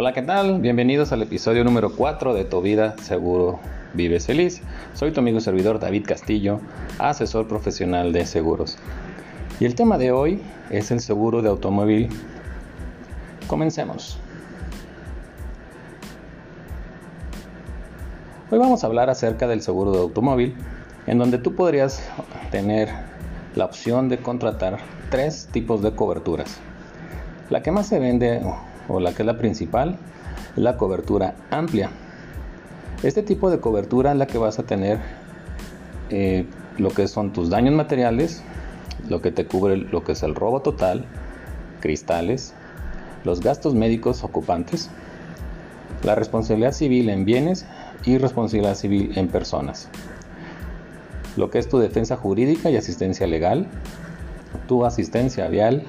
Hola, ¿qué tal? Bienvenidos al episodio número 4 de Tu Vida Seguro Vives Feliz. Soy tu amigo y servidor David Castillo, asesor profesional de seguros. Y el tema de hoy es el seguro de automóvil. Comencemos. Hoy vamos a hablar acerca del seguro de automóvil, en donde tú podrías tener la opción de contratar tres tipos de coberturas. La que más se vende o la que es la principal la cobertura amplia. Este tipo de cobertura es la que vas a tener eh, lo que son tus daños materiales, lo que te cubre lo que es el robo total, cristales, los gastos médicos ocupantes, la responsabilidad civil en bienes y responsabilidad civil en personas. Lo que es tu defensa jurídica y asistencia legal, tu asistencia vial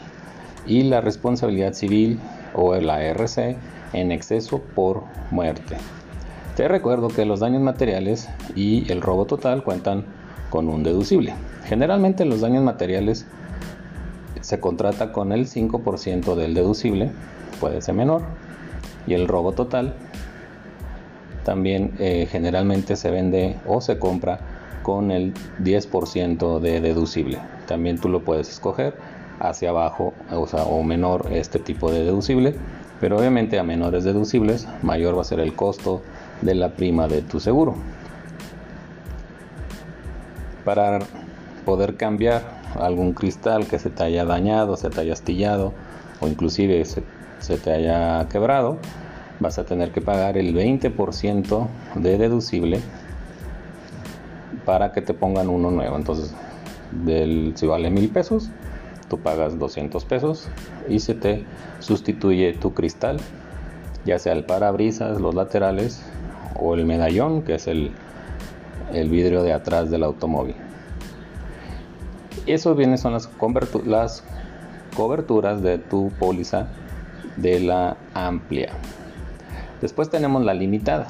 y la responsabilidad civil o la RC en exceso por muerte. Te recuerdo que los daños materiales y el robo total cuentan con un deducible. Generalmente los daños materiales se contrata con el 5% del deducible, puede ser menor, y el robo total también eh, generalmente se vende o se compra con el 10% de deducible. También tú lo puedes escoger hacia abajo o, o menor este tipo de deducible, pero obviamente a menores deducibles mayor va a ser el costo de la prima de tu seguro. Para poder cambiar algún cristal que se te haya dañado, se te haya astillado o inclusive se, se te haya quebrado, vas a tener que pagar el 20% de deducible para que te pongan uno nuevo. Entonces, del, si vale mil pesos, tú pagas 200 pesos y se te sustituye tu cristal, ya sea el parabrisas, los laterales o el medallón, que es el, el vidrio de atrás del automóvil. Eso viene son las, las coberturas de tu póliza de la amplia. Después tenemos la limitada.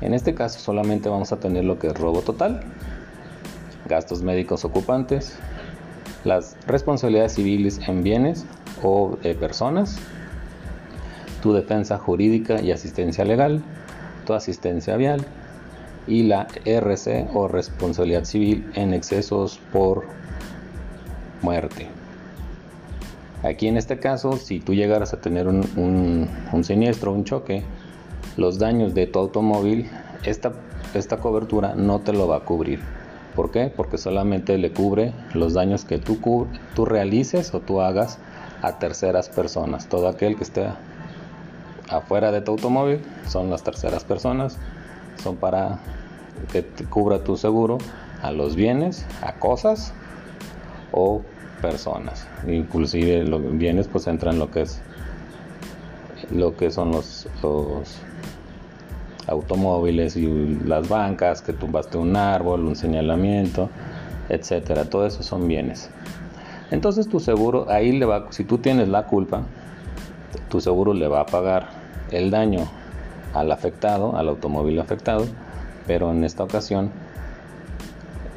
En este caso solamente vamos a tener lo que es robo total, gastos médicos ocupantes, las responsabilidades civiles en bienes o personas, tu defensa jurídica y asistencia legal, tu asistencia vial y la RC o responsabilidad civil en excesos por muerte. Aquí en este caso, si tú llegaras a tener un, un, un siniestro, un choque, los daños de tu automóvil, esta, esta cobertura no te lo va a cubrir ¿Por qué? Porque solamente le cubre los daños que tú, tú realices o tú hagas a terceras personas. Todo aquel que esté afuera de tu automóvil son las terceras personas. Son para que te cubra tu seguro a los bienes, a cosas o personas. Inclusive los bienes pues entran lo que es lo que son los automóviles y las bancas, que tumbaste un árbol, un señalamiento, etcétera. Todo eso son bienes. Entonces tu seguro ahí le va, si tú tienes la culpa, tu seguro le va a pagar el daño al afectado, al automóvil afectado, pero en esta ocasión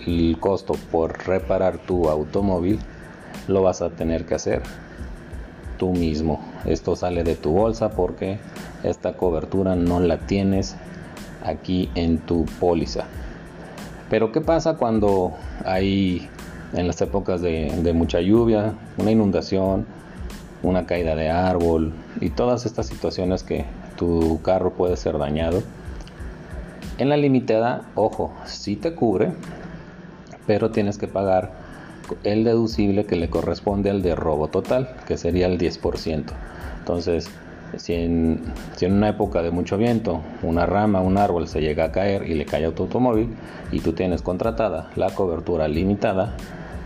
el costo por reparar tu automóvil lo vas a tener que hacer tú mismo. Esto sale de tu bolsa porque esta cobertura no la tienes aquí en tu póliza. Pero ¿qué pasa cuando hay en las épocas de, mucha lluvia, una inundación, una caída de árbol y todas estas situaciones que tu carro puede ser dañado? En la limitada, ojo, sí te cubre, pero tienes que pagar el deducible que le corresponde al de robo total, que sería el 10%. Entonces, si en, si en, una época de mucho viento una rama, un árbol se llega a caer y le cae a tu automóvil y tú tienes contratada la cobertura limitada,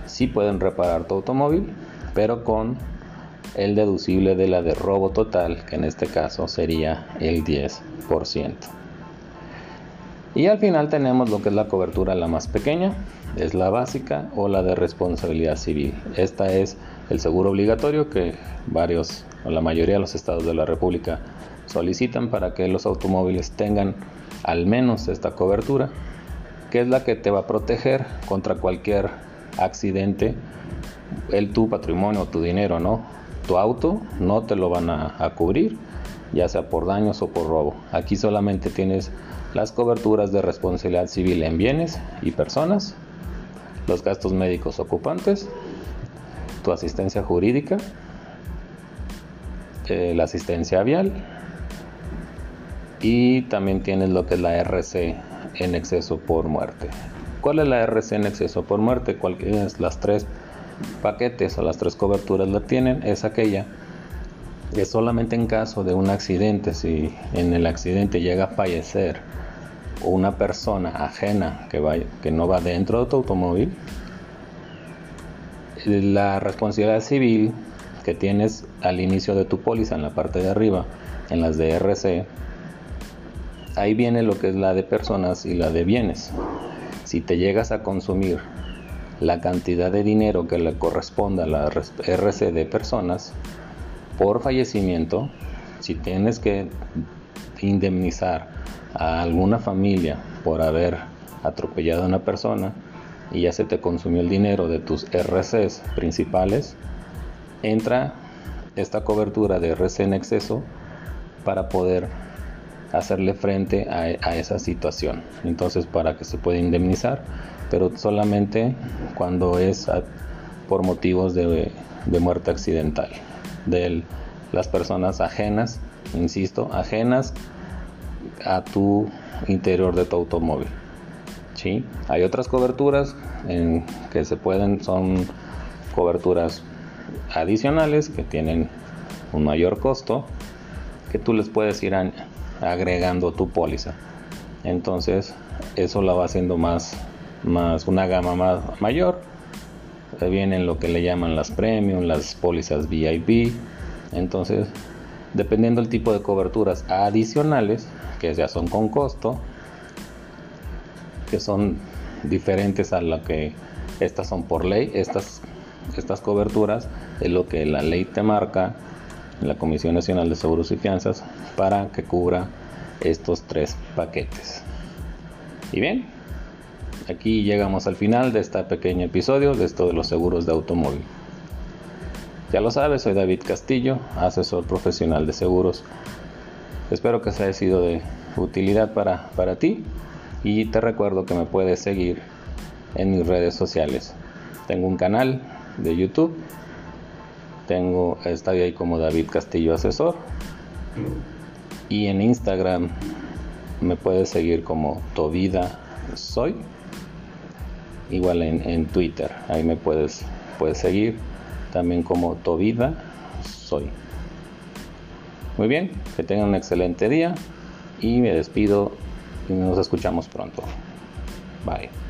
sí pueden reparar tu automóvil, pero con el deducible de la de robo total, que en este caso sería el 10%. Y al final tenemos lo que es la cobertura la más pequeña, es la básica o la de responsabilidad civil. Esta es el seguro obligatorio que varios o la mayoría de los estados de la República solicitan para que los automóviles tengan al menos esta cobertura, que es la que te va a proteger contra cualquier accidente, el tu patrimonio, tu dinero, ¿no? Tu auto no te lo van a, a cubrir, ya sea por daños o por robo. Aquí solamente tienes las coberturas de responsabilidad civil en bienes y personas, los gastos médicos ocupantes, tu asistencia jurídica, eh, la asistencia vial y también tienes lo que es la RC en exceso por muerte. ¿Cuál es la RC en exceso por muerte? es las tres paquetes o las tres coberturas la tienen, es aquella que solamente en caso de un accidente, si en el accidente llega a fallecer una persona ajena que, vaya, que no va dentro de tu automóvil, la responsabilidad civil que tienes al inicio de tu póliza en la parte de arriba, en las de RC, ahí viene lo que es la de personas y la de bienes. Si te llegas a consumir la cantidad de dinero que le corresponda a la RC de personas por fallecimiento, si tienes que indemnizar a alguna familia por haber atropellado a una persona y ya se te consumió el dinero de tus RCs principales, entra esta cobertura de RC en exceso para poder hacerle frente a, esa situación. Entonces, para que se pueda indemnizar, pero solamente cuando es por motivos de, muerte accidental de las personas ajenas, insisto, ajenas a tu interior de tu automóvil. ¿Sí? Hay otras coberturas que se pueden, son coberturas adicionales que tienen un mayor costo que tú les puedes ir agregando tu póliza. Entonces, eso la va haciendo más, más una gama más mayor. Vienen lo que le llaman las premium, las pólizas VIP. Entonces, dependiendo del tipo de coberturas adicionales, que ya son con costo, son diferentes a lo que estas son por ley, estas, estas coberturas es lo que la ley te marca la Comisión Nacional de Seguros y Fianzas para que cubra estos tres paquetes. Y bien, aquí llegamos al final de este pequeño episodio de esto de los seguros de automóvil. Ya lo sabes, soy David Castillo, asesor profesional de seguros. Espero que se haya sido de utilidad para, para ti y te recuerdo que me puedes seguir en mis redes sociales. Tengo un canal de YouTube tengo, estoy ahí como David Castillo Asesor. Y en Instagram me puedes seguir como Tovida Soy. Igual en, Twitter, ahí me puedes, puedes seguir también como Tovida Soy. Muy bien, que tengan un excelente día y me despido y nos escuchamos pronto. Bye.